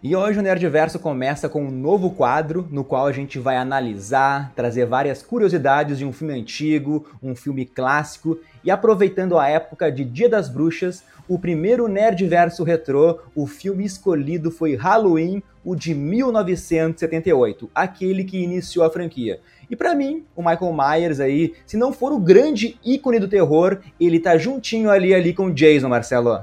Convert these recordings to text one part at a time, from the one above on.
E hoje o Nerdverso começa com um novo quadro no qual a gente vai analisar, trazer várias curiosidades de um filme antigo, um filme clássico e aproveitando a época de Dia das Bruxas, o primeiro Nerdverso retrô, o filme escolhido foi Halloween, o de 1978, aquele que iniciou a franquia. E para mim, o Michael Myers aí, se não for o grande ícone do terror, ele tá juntinho ali ali com o Jason, Marcelo.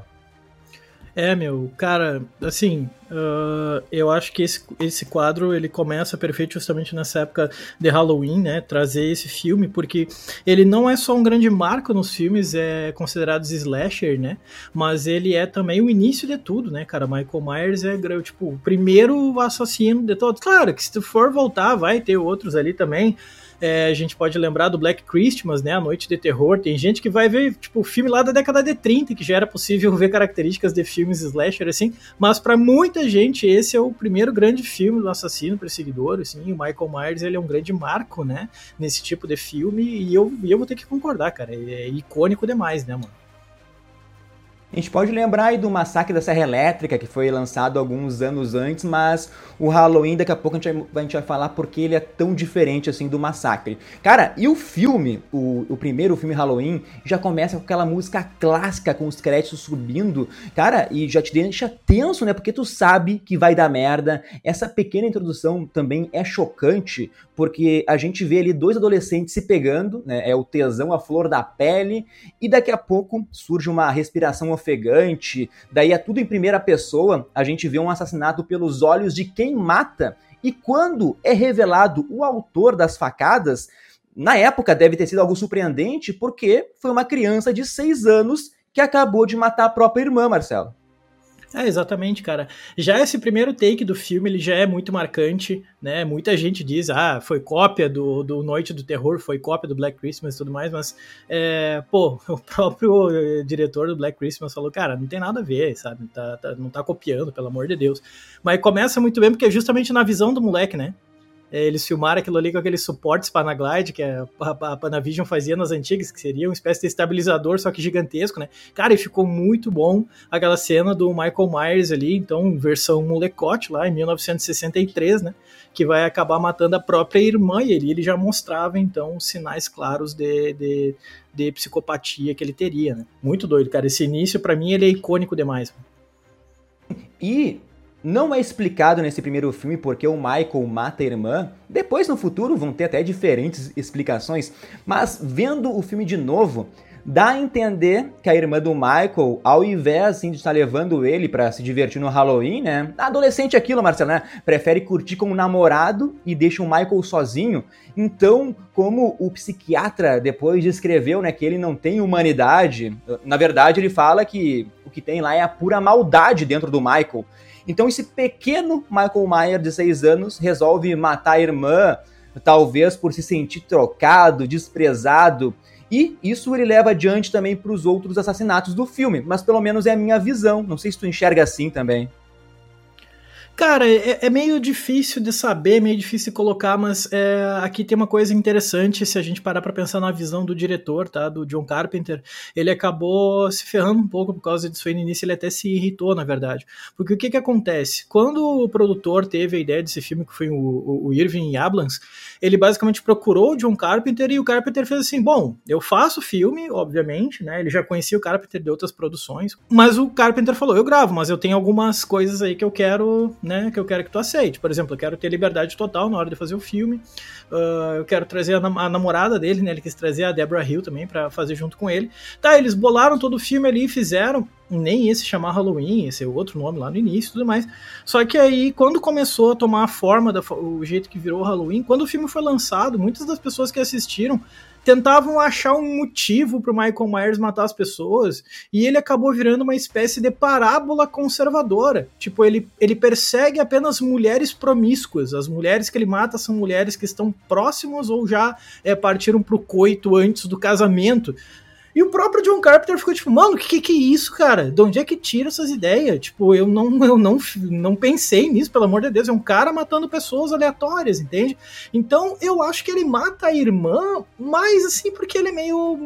É, meu, cara, assim, uh, eu acho que esse, esse quadro ele começa perfeito justamente nessa época de Halloween, né? Trazer esse filme, porque ele não é só um grande marco nos filmes é considerados slasher, né? Mas ele é também o início de tudo, né, cara? Michael Myers é tipo o primeiro assassino de todos. Claro que se tu for voltar, vai ter outros ali também. É, a gente pode lembrar do Black Christmas, né? A Noite de Terror. Tem gente que vai ver, tipo, filme lá da década de 30, que já era possível ver características de filmes slasher, assim. Mas para muita gente, esse é o primeiro grande filme do assassino perseguidor, assim. O Michael Myers, ele é um grande marco, né? Nesse tipo de filme. E eu, e eu vou ter que concordar, cara. É icônico demais, né, mano? A gente pode lembrar aí do Massacre da Serra Elétrica, que foi lançado alguns anos antes, mas o Halloween, daqui a pouco a gente vai, a gente vai falar porque ele é tão diferente assim do Massacre. Cara, e o filme, o, o primeiro filme Halloween, já começa com aquela música clássica, com os créditos subindo, cara, e já te deixa tenso, né? Porque tu sabe que vai dar merda. Essa pequena introdução também é chocante, porque a gente vê ali dois adolescentes se pegando, né? É o tesão, a flor da pele, e daqui a pouco surge uma respiração ofegante, daí é tudo em primeira pessoa, a gente vê um assassinato pelos olhos de quem mata, e quando é revelado o autor das facadas, na época deve ter sido algo surpreendente, porque foi uma criança de 6 anos que acabou de matar a própria irmã, Marcelo. É, exatamente, cara. Já esse primeiro take do filme, ele já é muito marcante, né? Muita gente diz, ah, foi cópia do, do Noite do Terror, foi cópia do Black Christmas e tudo mais, mas, é, pô, o próprio eh, diretor do Black Christmas falou, cara, não tem nada a ver, sabe? Tá, tá, não tá copiando, pelo amor de Deus. Mas começa muito bem porque é justamente na visão do moleque, né? É, eles filmaram aquilo ali com aqueles suportes Panaglide que a, a, a, Panavision fazia nas antigas, que seria uma espécie de estabilizador, só que gigantesco, né? Cara, e ficou muito bom aquela cena do Michael Myers ali, então, versão molecote lá, em 1963, né? Que vai acabar matando a própria irmã, e ele, ele já mostrava, então, sinais claros de, de, de psicopatia que ele teria, né? Muito doido, cara. Esse início, para mim, ele é icônico demais. E não é explicado nesse primeiro filme porque o Michael mata a irmã. Depois, no futuro, vão ter até diferentes explicações. Mas vendo o filme de novo, dá a entender que a irmã do Michael, ao invés assim, de estar levando ele para se divertir no Halloween, né? Adolescente aquilo, Marcelo, né? Prefere curtir com o namorado e deixa o Michael sozinho. Então, como o psiquiatra depois descreveu, né, que ele não tem humanidade, na verdade ele fala que o que tem lá é a pura maldade dentro do Michael. Então esse pequeno Michael Myers de 6 anos resolve matar a irmã, talvez por se sentir trocado, desprezado. E isso ele leva adiante também para os outros assassinatos do filme, mas pelo menos é a minha visão. Não sei se tu enxerga assim também. Cara, é, é, meio difícil de saber, meio difícil de colocar, mas é, aqui tem uma coisa interessante se a gente parar para pensar na visão do diretor, tá? Do John Carpenter. Ele acabou se ferrando um pouco por causa disso aí no início, ele até se irritou, na verdade. Porque o que que acontece? Quando o produtor teve a ideia desse filme, que foi o, o, Irving Yablans, ele basicamente procurou o John Carpenter e o Carpenter fez assim: bom, eu faço filme, obviamente, né? Ele já conhecia o Carpenter de outras produções, mas o Carpenter falou: eu gravo, mas eu tenho algumas coisas aí que eu quero né, que eu quero que tu aceite. Por exemplo, eu quero ter liberdade total na hora de fazer o filme. Uh, eu quero trazer a, nam a, namorada dele, né? Ele quis trazer a Deborah Hill também para fazer junto com ele. Tá, eles bolaram todo o filme ali e fizeram. Nem esse chamar Halloween, esse é outro nome lá no início e tudo mais. Só que aí, quando começou a tomar a forma, da, o jeito que virou Halloween, quando o filme foi lançado, muitas das pessoas que assistiram tentavam achar um motivo para Michael Myers matar as pessoas e ele acabou virando uma espécie de parábola conservadora. Tipo, ele, ele persegue apenas mulheres promíscuas. As mulheres que ele mata são mulheres que estão próximas ou já é, partiram para o coito antes do casamento. E o próprio John Carpenter ficou tipo, mano, que que é isso, cara? De onde é que tira essas ideias? Tipo, eu não, eu não, não pensei nisso, pelo amor de Deus. É um cara matando pessoas aleatórias, entende? Então, eu acho que ele mata a irmã, mas assim, porque ele é meio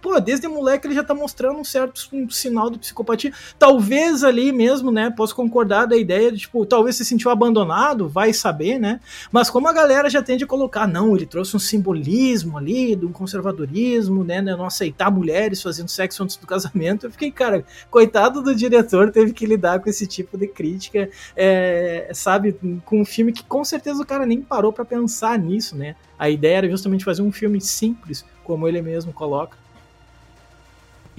pô, desde moleque ele já tá mostrando um certo um sinal de psicopatia. Talvez ali mesmo, né, posso concordar da ideia de, tipo, talvez se sentiu abandonado, vai saber, né? Mas como a galera já tende a colocar, não, ele trouxe um simbolismo ali, do conservadorismo, né, né não aceitar mulheres fazendo sexo antes do casamento, eu fiquei, cara, coitado do diretor, teve que lidar com esse tipo de crítica, é, sabe, com um filme que com certeza o cara nem parou para pensar nisso, né? A ideia era justamente fazer um filme simples, como ele mesmo coloca.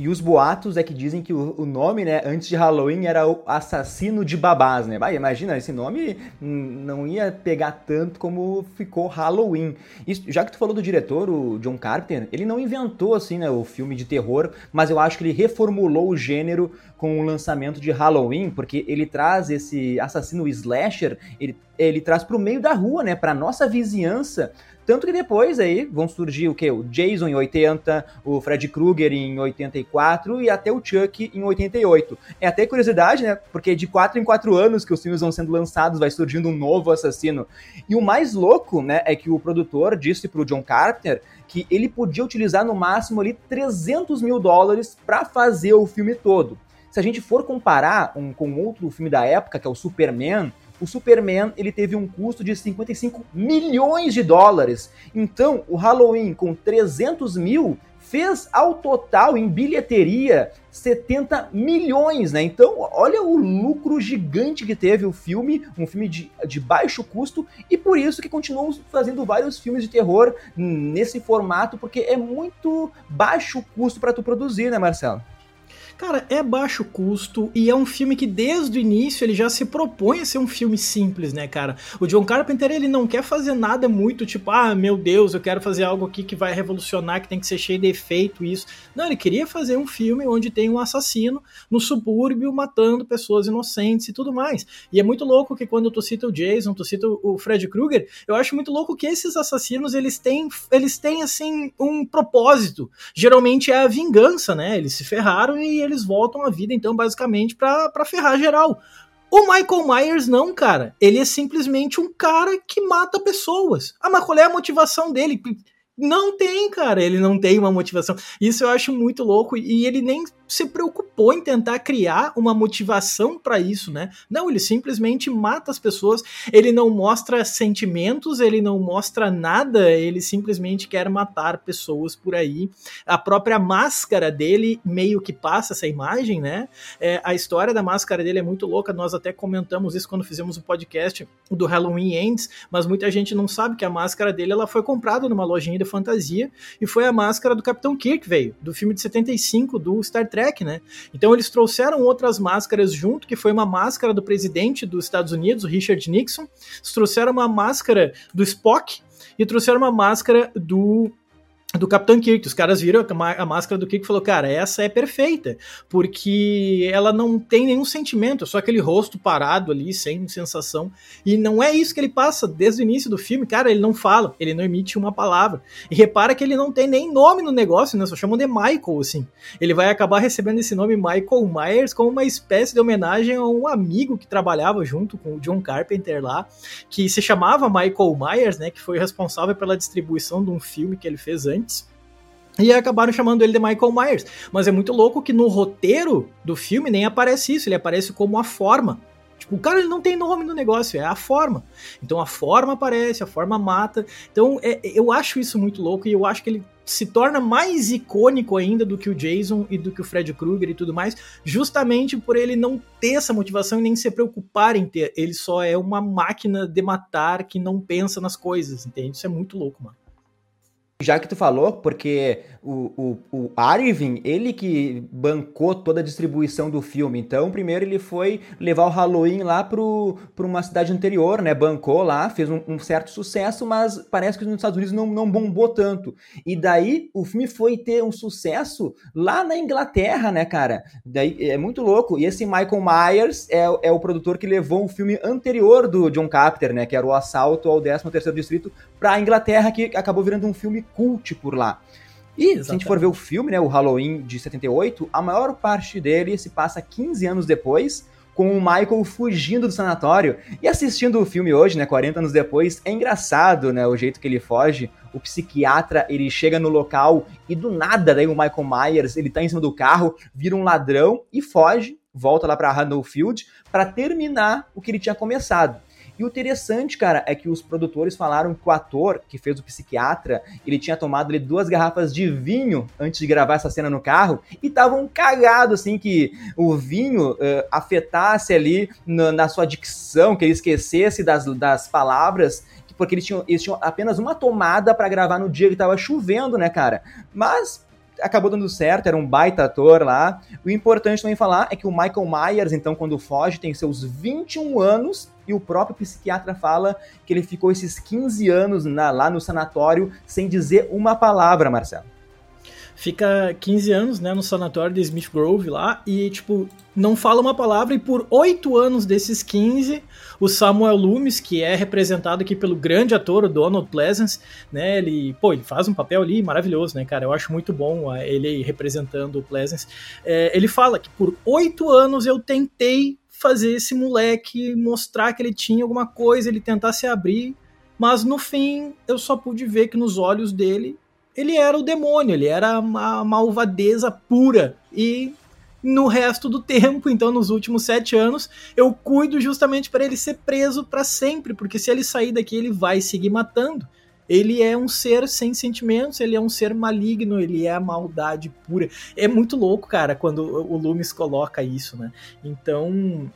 E os boatos é que dizem que o, o, nome, né, antes de Halloween era o Assassino de Babás, né? Vai, imagina, esse nome não ia pegar tanto como ficou Halloween. Isso, já que tu falou do diretor, o John Carpenter, ele não inventou, assim, né, o filme de terror, mas eu acho que ele reformulou o gênero com o lançamento de Halloween, porque ele traz esse assassino slasher, ele, ele traz pro meio da rua, né, pra nossa vizinhança, tanto que depois aí vão surgir o que? O Jason em 80, o Fred Krueger em 84 e até o Chuck em 88. É até curiosidade, né? Porque de 4 em 4 anos que os filmes vão sendo lançados, vai surgindo um novo assassino. E o mais louco, né, é que o produtor disse pro John Carpenter que ele podia utilizar no máximo ali 300 mil dólares para fazer o filme todo. Se a gente for comparar um, com outro filme da época, que é o Superman, o Superman ele teve um custo de 55 milhões de dólares. Então, o Halloween com 300 mil fez ao total em bilheteria 70 milhões, né? Então, olha o lucro gigante que teve o filme, um filme de, de baixo custo, e por isso que continuam fazendo vários filmes de terror nesse formato, porque é muito baixo custo para tu produzir, né, Marcelo? Cara, é baixo custo e é um filme que desde o início ele já se propõe a ser um filme simples, né, cara? O John Carpenter ele não quer fazer nada muito tipo, ah, meu Deus, eu quero fazer algo aqui que vai revolucionar, que tem que ser cheio de efeito, isso. Não, ele queria fazer um filme onde tem um assassino no subúrbio matando pessoas inocentes e tudo mais. E é muito louco que quando tu cita o Jason, tu cita o Fred Krueger, eu acho muito louco que esses assassinos eles têm, eles têm assim um propósito. Geralmente é a vingança, né? Eles se ferraram e eles voltam à vida, então, basicamente, para ferrar geral. O Michael Myers não, cara. Ele é simplesmente um cara que mata pessoas. Ah, mas qual é a motivação dele? Não tem, cara. Ele não tem uma motivação. Isso eu acho muito louco. E ele nem se preocupou em tentar criar uma motivação para isso, né? Não, ele simplesmente mata as pessoas, ele não mostra sentimentos, ele não mostra nada, ele simplesmente quer matar pessoas por aí. A própria máscara dele meio que passa essa imagem, né? É, a história da máscara dele é muito louca, nós até comentamos isso quando fizemos o podcast do Halloween Ends, mas muita gente não sabe que a máscara dele ela foi comprada numa lojinha de fantasia e foi a máscara do Capitão Kirk, veio, do filme de 75 do Star Trek né? Então eles trouxeram outras máscaras junto, que foi uma máscara do presidente dos Estados Unidos, o Richard Nixon, eles trouxeram uma máscara do Spock e trouxeram uma máscara do do Capitão Kirk. Os caras viram a máscara do Kirk e falou, cara, essa é perfeita, porque ela não tem nenhum sentimento, é só aquele rosto parado ali, sem sensação. E não é isso que ele passa desde o início do filme, cara, ele não fala, ele não emite uma palavra. E repara que ele não tem nem nome no negócio, né? Só chamam de Michael, assim. Ele vai acabar recebendo esse nome Michael Myers como uma espécie de homenagem a um amigo que trabalhava junto com o John Carpenter lá, que se chamava Michael Myers, né? Que foi responsável pela distribuição de um filme que ele fez antes antes. E acabaram chamando ele de Michael Myers. Mas é muito louco que no roteiro do filme nem aparece isso, ele aparece como a forma. Tipo, o cara ele não tem nome no negócio, é a forma. Então a forma aparece, a forma mata. Então é, eu acho isso muito louco e eu acho que ele se torna mais icônico ainda do que o Jason e do que o Fred Krueger e tudo mais, justamente por ele não ter essa motivação e nem se preocupar em ter. Ele só é uma máquina de matar que não pensa nas coisas, entende? Isso é muito louco, mano. Já que tu falou, porque o, o, o Arvin, ele que bancou toda a distribuição do filme. Então, primeiro ele foi levar o Halloween lá para uma cidade anterior, né? Bancou lá, fez um, um, certo sucesso, mas parece que nos Estados Unidos não, não bombou tanto. E daí o filme foi ter um sucesso lá na Inglaterra, né, cara? Daí é muito louco. E esse Michael Myers é, é o produtor que levou um filme anterior do John Carpenter, né? Que era o Assalto ao 13º Distrito, para a Inglaterra, que acabou virando um filme cult por lá. E Exatamente. se a gente for ver o filme, né, o Halloween de 78, a maior parte dele se passa 15 anos depois, com o Michael fugindo do sanatório. E assistindo o filme hoje, né, 40 anos depois, é engraçado, né, o jeito que ele foge. o psiquiatra ele chega no local e do nada daí o Michael Myers ele tá em cima do carro, vira um ladrão e foge, volta lá para Field para terminar o que ele tinha começado. E o interessante, cara, é que os produtores falaram que o ator que fez o psiquiatra, ele tinha tomado ali, duas garrafas de vinho antes de gravar essa cena no carro e estavam cagados, assim, que o vinho uh, afetasse ali na, na, sua dicção, que ele esquecesse das, das palavras porque eles tinham, eles tinham apenas uma tomada para gravar no dia que tava chovendo, né, cara? Mas acabou dando certo, era um baita ator lá. O importante também falar é que o Michael Myers, então, quando foge, tem seus 21 anos e o próprio psiquiatra fala que ele ficou esses 15 anos na, lá no sanatório sem dizer uma palavra, Marcelo fica 15 anos, né, no sanatório de Smith Grove lá e, tipo, não fala uma palavra e por oito anos desses 15, o Samuel Loomis, que é representado aqui pelo grande ator, o Donald Pleasance, né, ele, pô, ele faz um papel ali maravilhoso, né, cara, eu acho muito bom ele representando o Pleasance, é, ele fala que por oito anos eu tentei fazer esse moleque mostrar que ele tinha alguma coisa, ele tentar se abrir, mas no fim eu só pude ver que nos olhos dele ele era o demônio, ele era a malvadeza pura. E no resto do tempo, então nos últimos sete anos, eu cuido justamente para ele ser preso para sempre, porque se ele sair daqui, ele vai seguir matando. Ele é um ser sem sentimentos, ele é um ser maligno, ele é a maldade pura. É muito louco, cara, quando o Loomis coloca isso, né? Então,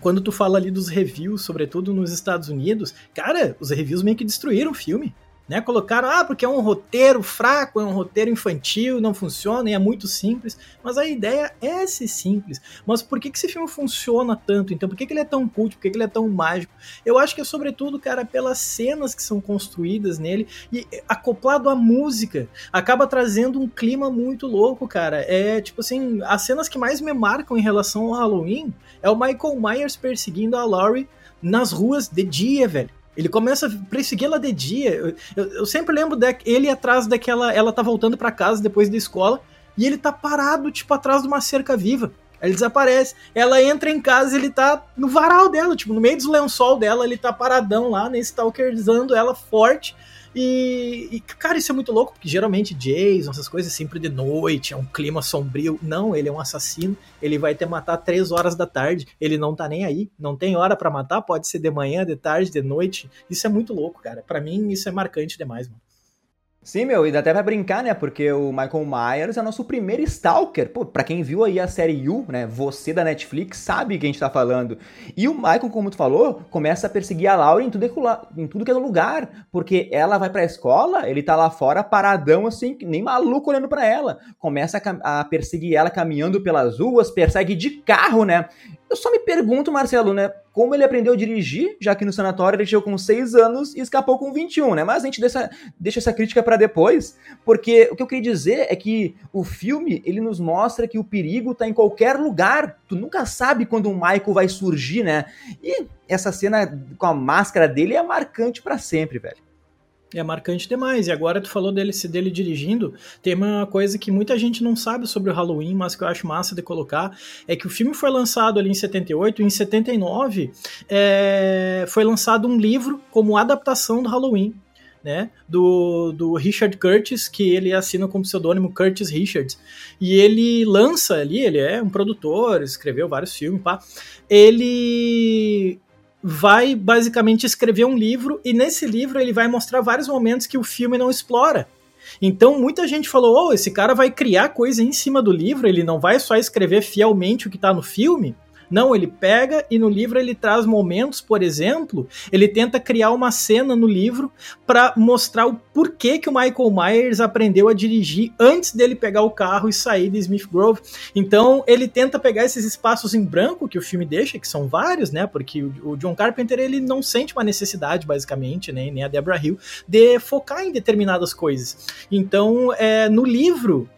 quando tu fala ali dos reviews, sobretudo nos Estados Unidos, cara, os reviews meio que destruíram o filme. Né? Colocaram, ah, porque é um roteiro fraco, é um roteiro infantil, não funciona e é muito simples. Mas a ideia é ser simples. Mas por que, que esse filme funciona tanto? Então, por que, que ele é tão cult? Por que, que ele é tão mágico? Eu acho que é sobretudo, cara, pelas cenas que são construídas nele e acoplado à música, acaba trazendo um clima muito louco, cara. É tipo assim, as cenas que mais me marcam em relação ao Halloween é o Michael Myers perseguindo a Laurie nas ruas de dia, velho. Ele começa a perseguir ela de dia. Eu, eu, eu sempre lembro dele atrás daquela. Ela tá voltando para casa depois da escola e ele tá parado, tipo, atrás de uma cerca viva. Aí ele desaparece. Ela entra em casa e ele tá no varal dela, tipo, no meio do lençol dela, ele tá paradão lá, né, stalkerzando ela forte. E, e, cara, isso é muito louco, porque geralmente Jason, essas coisas, sempre de noite, é um clima sombrio. Não, ele é um assassino, ele vai te matar três horas da tarde, ele não tá nem aí, não tem hora para matar, pode ser de manhã, de tarde, de noite. Isso é muito louco, cara. Para mim, isso é marcante demais, mano. Sim, meu, e dá até pra brincar, né? Porque o Michael Myers é nosso primeiro Stalker. Pô, pra quem viu aí a série You, né? Você da Netflix sabe o que a gente tá falando. E o Michael, como tu falou, começa a perseguir a Laura em tudo, em tudo que é lugar. Porque ela vai pra escola, ele tá lá fora paradão, assim, nem maluco olhando para ela. Começa a, a perseguir ela caminhando pelas ruas, persegue de carro, né? Eu só me pergunto, Marcelo, né? Como ele aprendeu a dirigir, já que no sanatório ele chegou com 6 anos e escapou com 21, né? Mas a gente deixa, deixa essa crítica para depois, porque o que eu queria dizer é que o filme, ele nos mostra que o perigo tá em qualquer lugar. Tu nunca sabe quando o Michael vai surgir, né? E essa cena com a máscara dele é marcante para sempre, velho. É marcante demais. E agora tu falou dele, dele dirigindo. Tem uma coisa que muita gente não sabe sobre o Halloween, mas que eu acho massa de colocar. É que o filme foi lançado ali em 78. E em 79 é, foi lançado um livro como adaptação do Halloween. Né, do, do Richard Curtis, que ele assina como pseudônimo Curtis Richards. E ele lança ali, ele é um produtor, escreveu vários filmes, pá. Ele vai basicamente escrever um livro e nesse livro ele vai mostrar vários momentos que o filme não explora. Então muita gente falou: "Oh, esse cara vai criar coisa em cima do livro, ele não vai só escrever fielmente o que está no filme". Não, ele pega e no livro ele traz momentos, por exemplo, ele tenta criar uma cena no livro para mostrar o porquê que o Michael Myers aprendeu a dirigir antes dele pegar o carro e sair de Smith Grove. Então, ele tenta pegar esses espaços em branco que o filme deixa, que são vários, né? Porque o John Carpenter ele não sente uma necessidade, basicamente, né? Nem a Deborah Hill, de focar em determinadas coisas. Então, é, no livro,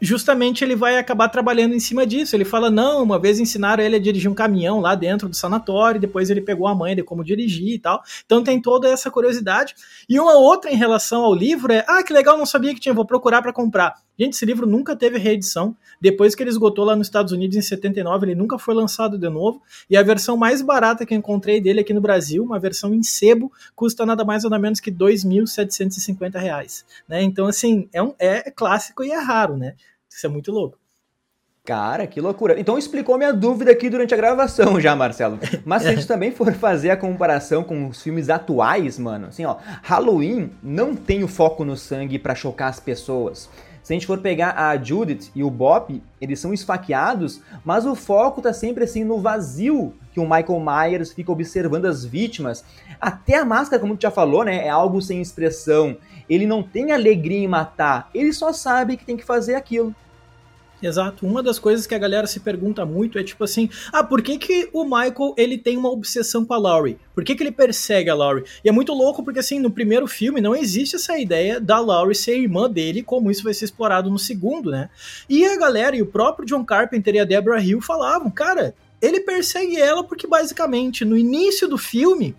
justamente ele vai acabar trabalhando em cima disso. Ele fala: não, uma vez ensinaram ele a dirigir um caminhão lá dentro do sanatório, depois ele pegou a mãe de como dirigir e tal. Então tem toda essa curiosidade. E uma outra em relação ao livro é: ah, que legal, não sabia que tinha, vou procurar para comprar. Gente, esse livro nunca teve reedição. Depois que ele esgotou lá nos Estados Unidos em 79, ele nunca foi lançado de novo. E a versão mais barata que eu encontrei dele aqui no Brasil, uma versão em sebo, custa nada mais nada menos que R$ 2.750. Né? Então, assim, é, um, é clássico e é raro, né? Isso é muito louco. Cara, que loucura. Então explicou minha dúvida aqui durante a gravação já, Marcelo. Mas se a gente também for fazer a comparação com os filmes atuais, mano, assim, ó, Halloween não tem o foco no sangue para chocar as pessoas. Se a gente for pegar a Judith e o Bob, eles são esfaqueados, mas o foco tá sempre assim no vazio que o Michael Myers fica observando as vítimas. Até a máscara, como tu já falou, né, é algo sem expressão. Ele não tem alegria em matar, ele só sabe que tem que fazer aquilo. Exato. Uma das coisas que a galera se pergunta muito é tipo assim: ah, por que, que o Michael ele tem uma obsessão com a Laurie? Por que, que ele persegue a Laurie? E é muito louco porque assim, no primeiro filme não existe essa ideia da Laurie ser irmã dele, como isso vai ser explorado no segundo, né? E a galera e o próprio John Carpenter e a Deborah Hill falavam, cara, ele persegue ela porque basicamente no início do filme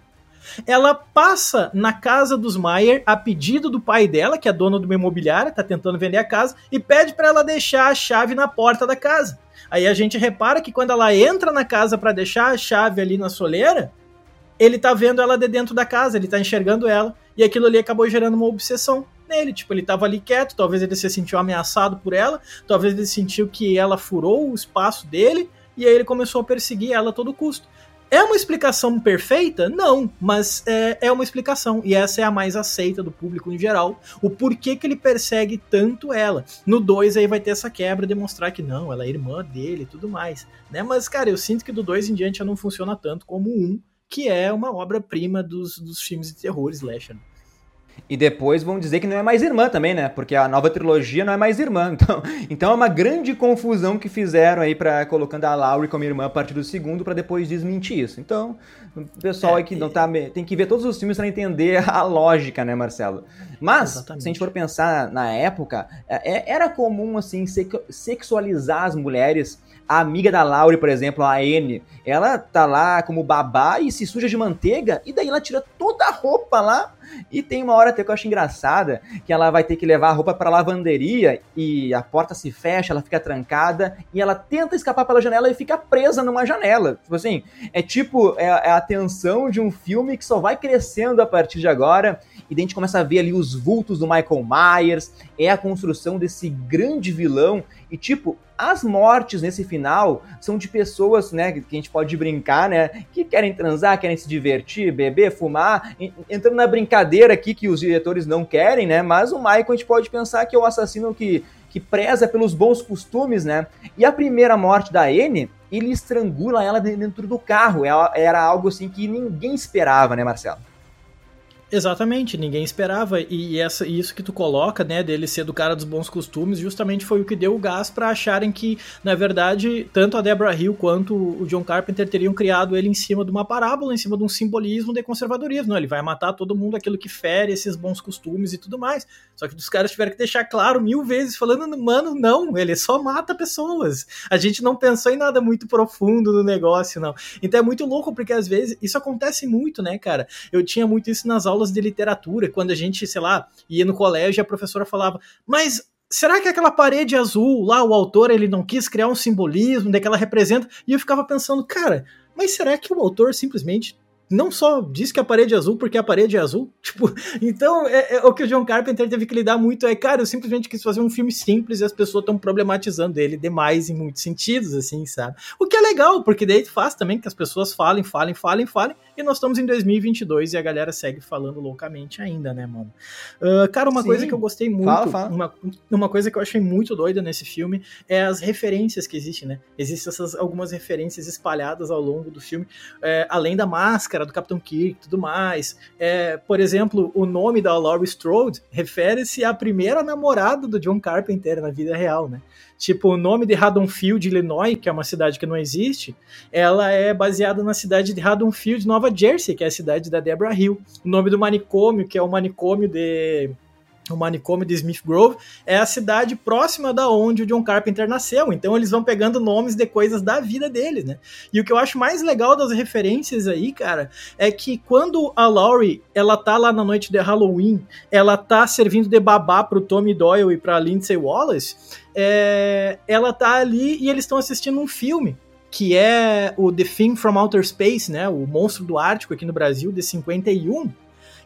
ela passa na casa dos Maier a pedido do pai dela, que é dona de uma imobiliária, tá tentando vender a casa, e pede para ela deixar a chave na porta da casa. Aí a gente repara que quando ela entra na casa para deixar a chave ali na soleira, ele tá vendo ela de dentro da casa, ele tá enxergando ela, e aquilo ali acabou gerando uma obsessão nele. Tipo, ele tava ali quieto, talvez ele se sentiu ameaçado por ela, talvez ele sentiu que ela furou o espaço dele, e aí ele começou a perseguir ela a todo custo. É uma explicação perfeita? Não, mas é, é uma explicação. E essa é a mais aceita do público em geral. O porquê que ele persegue tanto ela. No 2 aí vai ter essa quebra, demonstrar que não, ela é irmã dele e tudo mais. Né? Mas, cara, eu sinto que do 2 em diante já não funciona tanto como o 1, um, que é uma obra-prima dos, dos filmes de terror slasher. E depois vão dizer que não é mais irmã também, né? Porque a nova trilogia não é mais irmã. Então, então é uma grande confusão que fizeram aí para colocando a Laurie como irmã a partir do segundo para depois desmentir isso. Então, o pessoal é, aí que não tá tem que ver todos os filmes para entender a lógica, né, Marcelo? Mas Exatamente. se a gente for pensar na época, é, é era comum assim sexualizar as mulheres a amiga da Laurie, por exemplo, a Anne, ela tá lá como babá e se suja de manteiga, e daí ela tira toda a roupa lá e tem uma hora até que eu acho engraçada que ela vai ter que levar a roupa para lavanderia e a porta se fecha, ela fica trancada e ela tenta escapar pela janela e fica presa numa janela. Tipo assim, é tipo é, é a tensão de um filme que só vai crescendo a partir de agora e a gente começa a ver ali os vultos do Michael Myers, é a construção desse grande vilão e tipo, as mortes nesse final são de pessoas, né, que a gente pode brincar, né, que querem transar, querem se divertir, beber, fumar, entrando na brincadeira aqui que os diretores não querem, né, mas o Michael a gente pode pensar que é o assassino que, que preza pelos bons costumes, né, e a primeira morte da Anne, ele estrangula ela dentro do carro, é, era algo assim que ninguém esperava, né, Marcelo? Exatamente, ninguém esperava. E essa, isso que tu coloca, né, dele ser do cara dos bons costumes, justamente foi o que deu o gás para acharem que, na verdade, tanto a Deborah Hill quanto o John Carpenter teriam criado ele em cima de uma parábola, em cima de um simbolismo de conservadorismo. Não, ele vai matar todo mundo aquilo que fere esses bons costumes e tudo mais. Só que os caras tiveram que deixar claro mil vezes, falando, mano, não, ele só mata pessoas. A gente não pensou em nada muito profundo no negócio, não. Então é muito louco, porque às vezes isso acontece muito, né, cara? Eu tinha muito isso nas aulas aulas de literatura, quando a gente, sei lá, ia no colégio, a professora falava, mas será que aquela parede azul lá, o autor, ele não quis criar um simbolismo daquela representa? E eu ficava pensando, cara, mas será que o autor simplesmente não só diz que a parede é azul porque a parede é azul, tipo, então é, é, o que o John Carpenter teve que lidar muito é, cara, eu simplesmente quis fazer um filme simples e as pessoas estão problematizando ele demais em muitos sentidos, assim, sabe? O que é legal, porque daí faz também que as pessoas falem, falem, falem, falem, e nós estamos em 2022 e a galera segue falando loucamente ainda, né, mano? Uh, cara, uma Sim. coisa que eu gostei muito, fala, fala. Uma, uma coisa que eu achei muito doida nesse filme é as referências que existem, né? Existem essas algumas referências espalhadas ao longo do filme, é, além da máscara, era do Capitão Kirk e tudo mais. É, por exemplo, o nome da Laurie Strode refere-se à primeira namorada do John Carpenter na vida real, né? Tipo, o nome de Haddonfield, Illinois, que é uma cidade que não existe, ela é baseada na cidade de Haddonfield, Nova Jersey, que é a cidade da Deborah Hill. O nome do manicômio, que é o manicômio de o manicômio de Smith Grove, é a cidade próxima da onde o John Carpenter nasceu. Então eles vão pegando nomes de coisas da vida dele, né? E o que eu acho mais legal das referências aí, cara, é que quando a Laurie, ela tá lá na noite de Halloween, ela tá servindo de babá pro Tommy Doyle e pra Lindsay Wallace, é, ela tá ali e eles estão assistindo um filme que é o The Thing from Outer Space, né? O Monstro do Ártico aqui no Brasil, de 51.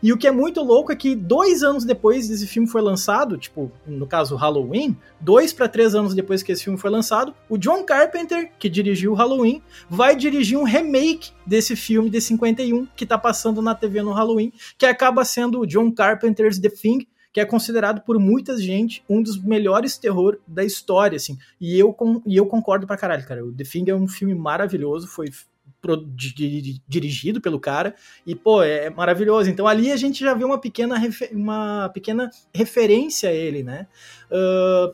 E o que é muito louco é que dois anos depois desse filme foi lançado, tipo, no caso Halloween, dois para três anos depois que esse filme foi lançado, o John Carpenter, que dirigiu Halloween, vai dirigir um remake desse filme de 51 que tá passando na TV no Halloween, que acaba sendo o John Carpenter's The Thing, que é considerado por muita gente um dos melhores terror da história, assim. E eu, e eu concordo pra caralho, cara. O The Thing é um filme maravilhoso, foi dirigido pelo cara, e pô, é maravilhoso. Então ali a gente já vê uma pequena, uma pequena referência a ele, né? Uh,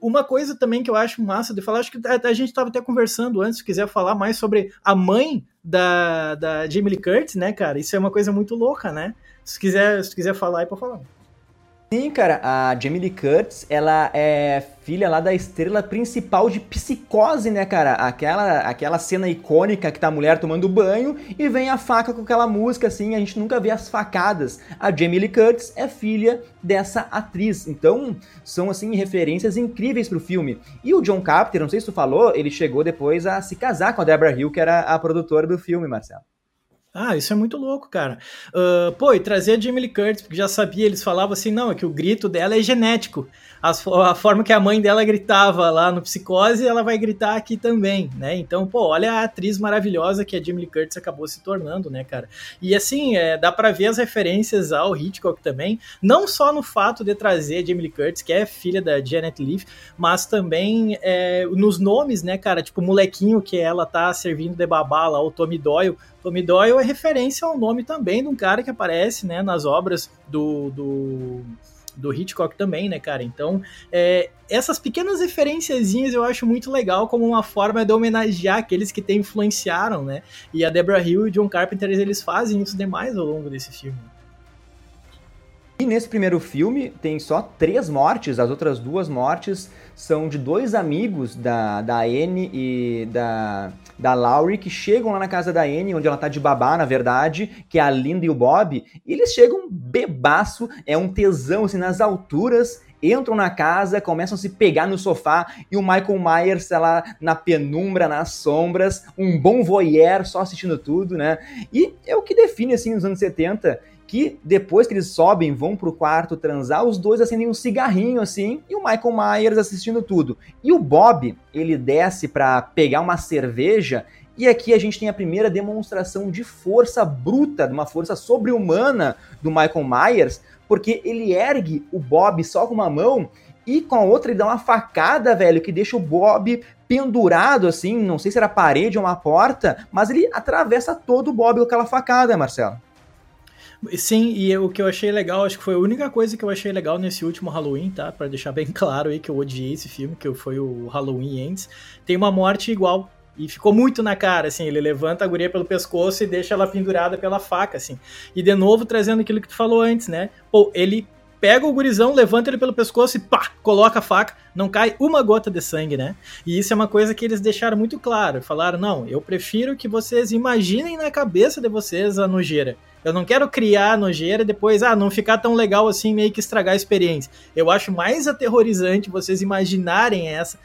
uma coisa também que eu acho massa de falar, acho que a, gente estava até conversando antes, se quiser falar mais sobre a mãe da, da Jamie Lee Curtis, né, cara? Isso é uma coisa muito louca, né? Se quiser, se quiser falar aí, pode falar. Sim, cara, a Jamie Lee Curtis, ela é filha lá da estrela principal de Psicose, né, cara? Aquela, aquela cena icônica que tá a mulher tomando banho e vem a faca com aquela música, assim, a gente nunca vê as facadas. A Jamie Lee Curtis é filha dessa atriz, então são, assim, referências incríveis pro filme. E o John Carpenter, não sei se tu falou, ele chegou depois a se casar com a Deborah Hill, que era a produtora do filme, Marcelo. Ah, isso é muito louco, cara. Uh, pô, e trazer a Jamie Lee Curtis, porque já sabia, eles falavam assim, não, é que o grito dela é genético. A forma que a mãe dela gritava lá no Psicose, ela vai gritar aqui também, né? Então, pô, olha a atriz maravilhosa que a Jamie Lee Curtis acabou se tornando, né, cara? E assim, é, dá para ver as referências ao Hitchcock também, não só no fato de trazer a Jamie Lee Curtis, que é filha da Janet Leigh, mas também é, nos nomes, né, cara? Tipo, o molequinho que ela tá servindo de babá lá, o Tommy Doyle, Tommy Doyle é referência ao nome também de um cara que aparece né, nas obras do, do, do Hitchcock também, né, cara? Então, é, essas pequenas referenciazinhas eu acho muito legal como uma forma de homenagear aqueles que te influenciaram, né? E a Deborah Hill e o John Carpenter, eles fazem isso demais ao longo desse filme. E nesse primeiro filme tem só três mortes, as outras duas mortes são de dois amigos da, da Anne e da, da Laurie que chegam lá na casa da Anne, onde ela tá de babá, na verdade, que é a Linda e o Bob, e eles chegam bebaço, é um tesão assim nas alturas, entram na casa, começam a se pegar no sofá e o Michael Myers tá lá na penumbra, nas sombras, um bom voyeur só assistindo tudo, né? E é o que define assim nos anos 70 que depois que eles sobem, vão pro quarto transar, os dois acendem um cigarrinho assim, e o Michael Myers assistindo tudo. E o Bob, ele desce para pegar uma cerveja, e aqui a gente tem a primeira demonstração de força bruta, de uma força sobre-humana do Michael Myers, porque ele ergue o Bob só com uma mão e com a outra ele dá uma facada, velho, que deixa o Bob pendurado assim, não sei se era parede ou uma porta, mas ele atravessa todo o Bob com aquela facada, Marcelo. Sim, e o que eu achei legal, acho que foi a única coisa que eu achei legal nesse último Halloween, tá? Para deixar bem claro aí que eu odiei esse filme, que foi o Halloween Ends. Tem uma morte igual. E ficou muito na cara, assim, ele levanta a guria pelo pescoço e deixa ela pendurada pela faca, assim. E de novo, trazendo aquilo que tu falou antes, né? Pô, ele pega o gurizão, levanta ele pelo pescoço e pá, coloca a faca, não cai uma gota de sangue, né? E isso é uma coisa que eles deixaram muito claro. Falaram, não, eu prefiro que vocês imaginem na cabeça de vocês a nojeira. Eu não quero criar nojeira e depois, ah, não ficar tão legal assim, meio que estragar a experiência. Eu acho mais aterrorizante vocês imaginarem essa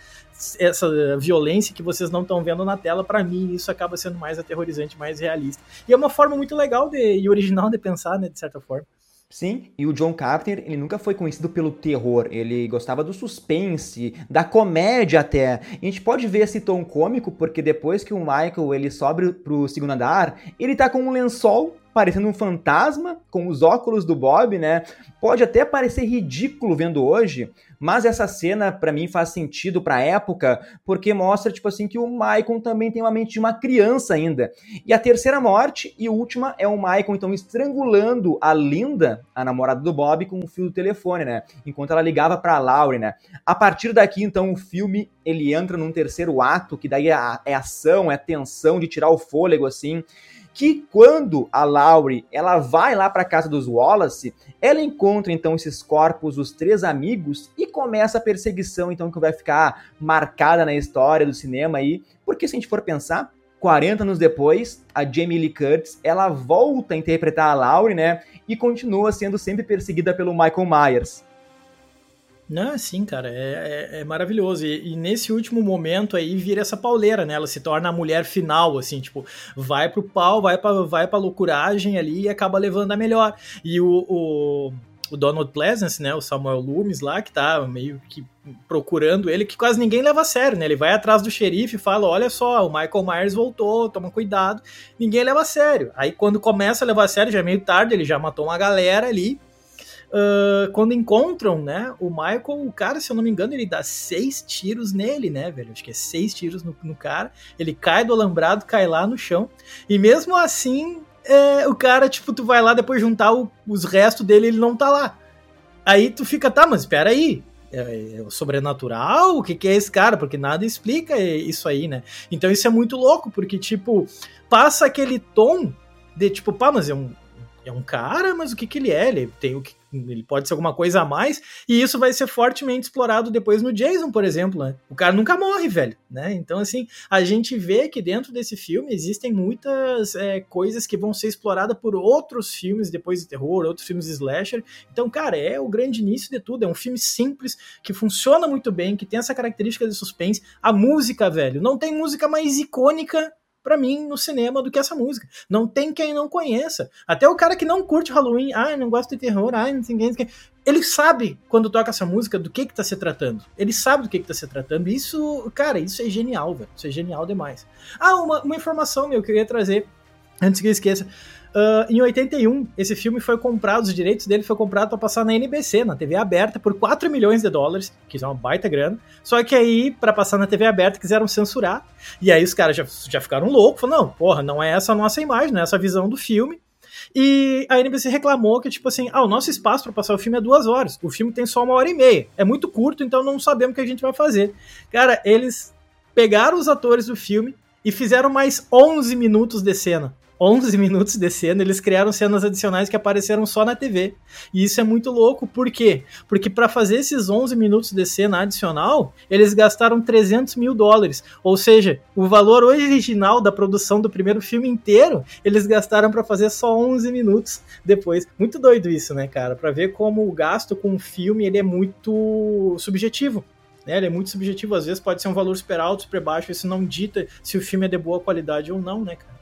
essa violência que vocês não estão vendo na tela, para mim isso acaba sendo mais aterrorizante, mais realista. E é uma forma muito legal de, e original de pensar, né, de certa forma. Sim, e o John Carpenter, ele nunca foi conhecido pelo terror, ele gostava do suspense, da comédia até. A gente pode ver esse tom cômico porque depois que o Michael ele sobe pro segundo andar, ele tá com um lençol parecendo um fantasma com os óculos do Bob, né? Pode até parecer ridículo vendo hoje, mas essa cena para mim faz sentido para época, porque mostra tipo assim que o Michael também tem uma mente de uma criança ainda. E a terceira morte e última é o Michael então estrangulando a Linda, a namorada do Bob, com o fio do telefone, né? Enquanto ela ligava para Laurie, né? A partir daqui então o filme ele entra num terceiro ato, que daí é, é ação, é tensão de tirar o fôlego assim. Que quando a Laurie ela vai lá para casa dos Wallace, ela encontra então esses corpos, os três amigos, e começa a perseguição então que vai ficar marcada na história do cinema aí, porque se a gente for pensar, 40 anos depois, a Jamie Lee Curtis, ela volta a interpretar a Laurie, né? E continua sendo sempre perseguida pelo Michael Myers. Não, sim, cara, é, é, é maravilhoso. E, e, nesse último momento aí vira essa pauleira, né? Ela se torna a mulher final, assim, tipo, vai pro pau, vai pra, vai pra loucuragem ali e acaba levando a melhor. E o, o, o Donald Pleasance, né? O Samuel Loomis lá, que tá meio que procurando ele, que quase ninguém leva a sério, né? Ele vai atrás do xerife e fala: Olha só, o Michael Myers voltou, toma cuidado. Ninguém leva a sério. Aí quando começa a levar a sério, já é meio tarde, ele já matou uma galera ali Uh, quando encontram, né, o Michael, o cara, se eu não me engano, ele dá seis tiros nele, né, velho? Acho que é seis tiros no, no cara. Ele cai do alambrado, cai lá no chão. E mesmo assim, é, o cara, tipo, tu vai lá depois juntar o, os restos dele, ele não tá lá. Aí tu fica, tá, mas espera aí. É, é sobrenatural? O que, que é esse cara? Porque nada explica isso aí, né? Então isso é muito louco, porque, tipo, passa aquele tom de tipo, pá, mas é um, é um cara, mas o que, que ele é? Ele tem o que ele pode ser alguma coisa a mais, e isso vai ser fortemente explorado depois no Jason, por exemplo, né? O cara nunca morre, velho, né? Então, assim, a gente vê que dentro desse filme existem muitas é, coisas que vão ser exploradas por outros filmes depois de terror, outros filmes de slasher. Então, cara, é o grande início de tudo. É um filme simples, que funciona muito bem, que tem essa característica de suspense. A música, velho, não tem música mais icônica para mim no cinema do que essa música. Não tem quem não conheça. Até o cara que não curte Halloween, ah, não gosta de terror, ah, não sei quem, ele sabe quando toca essa música do que que tá se tratando. Ele sabe do que que tá se tratando. Isso, cara, isso é genial, velho. Isso é genial demais. Ah, uma, uma informação meu que eu queria trazer antes que eu esqueça. Uh, em 81, esse filme foi comprado, os direitos dele foi comprado para passar na NBC, na TV aberta, por 4 milhões de dólares, que é uma baita grana. Só que aí, para passar na TV aberta, quiseram censurar. E aí os caras já, já ficaram loucos, falaram, não, porra, não é essa a nossa imagem, não é essa a visão do filme. E a NBC reclamou que, tipo assim, ah, o nosso espaço para passar o filme é duas horas. O filme tem só uma hora e meia. É muito curto, então não sabemos o que a gente vai fazer. Cara, eles pegaram os atores do filme e fizeram mais 11 minutos de cena. 11 minutos de cena, eles criaram cenas adicionais que apareceram só na TV. E isso é muito louco, por quê? Porque para fazer esses 11 minutos de cena adicional, eles gastaram 300 mil dólares. Ou seja, o valor original da produção do primeiro filme inteiro, eles gastaram para fazer só 11 minutos depois. Muito doido isso, né, cara? Para ver como o gasto com um filme ele é muito subjetivo. Né? Ele é muito subjetivo, às vezes pode ser um valor super alto, super baixo, isso não dita se o filme é de boa qualidade ou não, né, cara?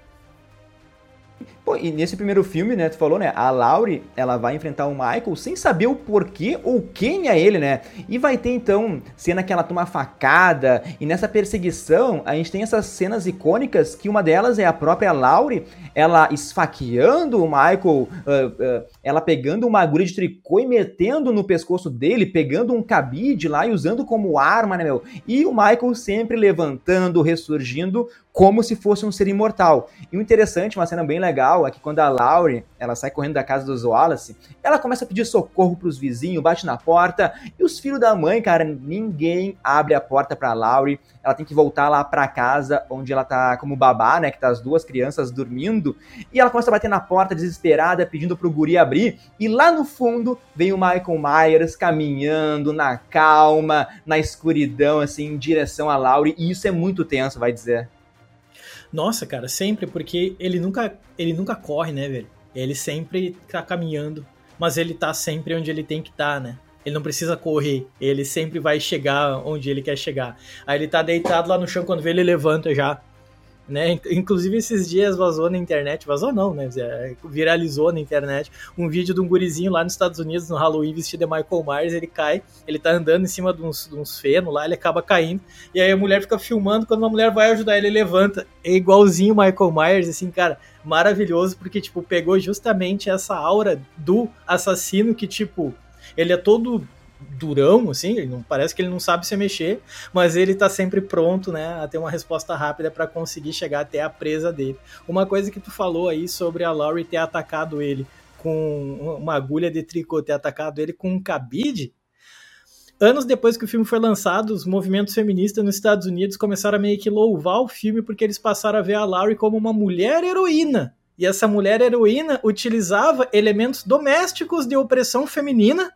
Pô, e nesse primeiro filme, né, tu falou, né, a Laurie, ela vai enfrentar o Michael sem saber o porquê ou quem é ele, né? E vai ter então cena que ela toma facada, e nessa perseguição a gente tem essas cenas icônicas que uma delas é a própria Laurie, ela esfaqueando o Michael, uh, uh, ela pegando uma agulha de tricô e metendo no pescoço dele, pegando um cabide lá e usando como arma, né, meu? E o Michael sempre levantando, ressurgindo como se fosse um ser imortal. E o interessante, uma cena bem legal, é que quando a Laurie, ela sai correndo da casa dos Wallace, ela começa a pedir socorro pros vizinhos, bate na porta, e os filhos da mãe, cara, ninguém abre a porta pra Laurie, ela tem que voltar lá pra casa, onde ela tá como babá, né, que tá as duas crianças dormindo, e ela começa a bater na porta desesperada, pedindo pro guri abrir, e lá no fundo vem o Michael Myers caminhando na calma, na escuridão, assim, em direção a Laurie, e isso é muito tenso, vai dizer. Nossa, cara, sempre, porque ele nunca, ele nunca corre, né, velho? Ele sempre tá caminhando, mas ele tá sempre onde ele tem que estar, tá, né? Ele não precisa correr, ele sempre vai chegar onde ele quer chegar. Aí ele tá deitado lá no chão, quando vê ele levanta já. Né? Inclusive esses dias vazou na internet, vazou não, né? É, viralizou na internet um vídeo de um gurizinho lá nos Estados Unidos no Halloween vestido de Michael Myers, ele cai, ele tá andando em cima de uns, de uns lá, ele acaba caindo, e aí a mulher fica filmando, quando uma mulher vai ajudar ele, ele levanta. É igualzinho o Michael Myers, assim, cara, maravilhoso, porque, tipo, pegou justamente essa aura do assassino que, tipo, ele é todo durão, assim, não, parece que ele não sabe se mexer, mas ele tá sempre pronto, né, a ter uma resposta rápida para conseguir chegar até a presa dele. Uma coisa que tu falou aí sobre a Laurie ter atacado ele com uma agulha de tricô, ter atacado ele com um cabide, anos depois que o filme foi lançado, os movimentos feministas nos Estados Unidos começaram a meio que louvar o filme porque eles passaram a ver a Laurie como uma mulher heroína. E essa mulher heroína utilizava elementos domésticos de opressão feminina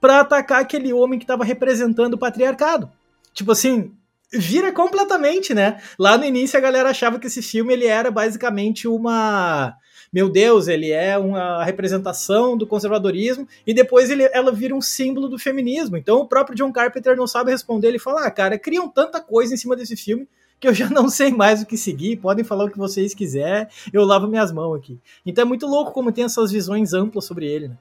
para atacar aquele homem que estava representando o patriarcado. Tipo assim, vira completamente, né? Lá no início a galera achava que esse filme ele era basicamente uma meu Deus, ele é uma representação do conservadorismo, e depois ele, ela vira um símbolo do feminismo. Então o próprio John Carpenter não sabe responder, ele fala, ah, cara, criam tanta coisa em cima desse filme que eu já não sei mais o que seguir, podem falar o que vocês quiserem, eu lavo minhas mãos aqui. Então é muito louco como tem essas visões amplas sobre ele, né?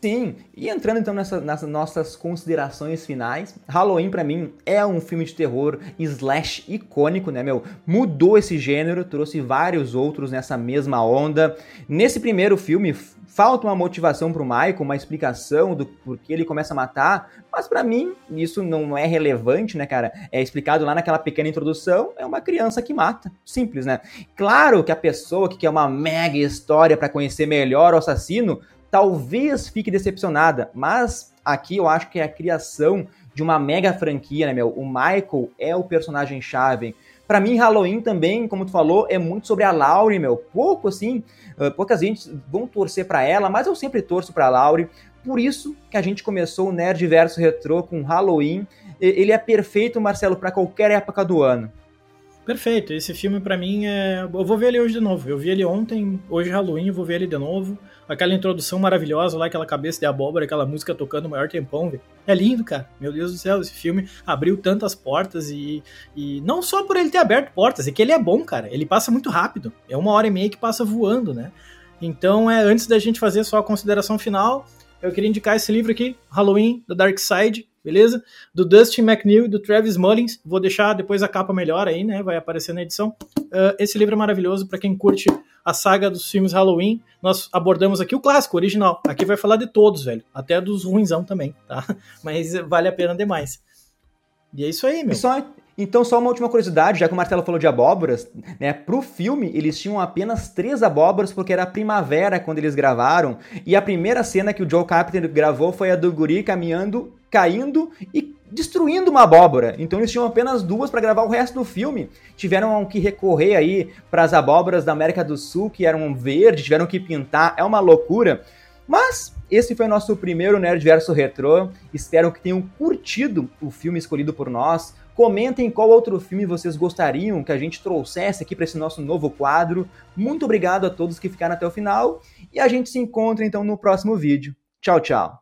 Sim, e entrando então nessa, nas nossas considerações finais, Halloween para mim é um filme de terror slash icônico, né, meu? Mudou esse gênero, trouxe vários outros nessa mesma onda. Nesse primeiro filme, falta uma motivação pro Michael, uma explicação do porquê ele começa a matar, mas para mim isso não é relevante, né, cara? É explicado lá naquela pequena introdução, é uma criança que mata, simples, né? Claro que a pessoa que quer uma mega história para conhecer melhor o assassino talvez fique decepcionada, mas aqui eu acho que é a criação de uma mega franquia, né, meu? O Michael é o personagem chave. Para mim, Halloween também, como tu falou, é muito sobre a Laurie, meu. Pouco assim, uh, poucas gente vão torcer para ela, mas eu sempre torço para Laurie. Por isso que a gente começou o Nerd Verso Retro com Halloween. Ele é perfeito, Marcelo, para qualquer época do ano. Perfeito. Esse filme para mim é. Eu vou ver ele hoje de novo. Eu vi ele ontem, hoje Halloween, eu vou ver ele de novo. Aquela introdução maravilhosa lá, aquela cabeça de abóbora, aquela música tocando o maior tempão, véio. É lindo, cara. Meu Deus do céu, esse filme abriu tantas portas e, e não só por ele ter aberto portas, é que ele é bom, cara. Ele passa muito rápido. É uma hora e meia que passa voando, né? Então, é antes da gente fazer só a consideração final, eu queria indicar esse livro aqui, Halloween, da Dark Side, beleza? Do Dustin McNeil e do Travis Mullins. Vou deixar depois a capa melhor aí, né? Vai aparecer na edição. Uh, esse livro é maravilhoso para quem curte a saga dos filmes Halloween. Nós abordamos aqui o clássico, original. Aqui vai falar de todos, velho. Até dos ruinsão também, tá? Mas vale a pena demais. E é isso aí, meu. Então, só uma última curiosidade, já que o Marcelo falou de abóboras, né? Pro filme, eles tinham apenas três abóboras, porque era primavera quando eles gravaram. E a primeira cena que o Joe Carpenter gravou foi a do guri caminhando, caindo e destruindo uma abóbora. Então eles tinham apenas duas para gravar o resto do filme. Tiveram que recorrer aí para as abóboras da América do Sul, que eram verde, tiveram que pintar. É uma loucura. Mas esse foi o nosso primeiro Nerd Verso Retro. Espero que tenham curtido o filme escolhido por nós. Comentem qual outro filme vocês gostariam que a gente trouxesse aqui para esse nosso novo quadro. Muito obrigado a todos que ficaram até o final e a gente se encontra então no próximo vídeo. Tchau, tchau.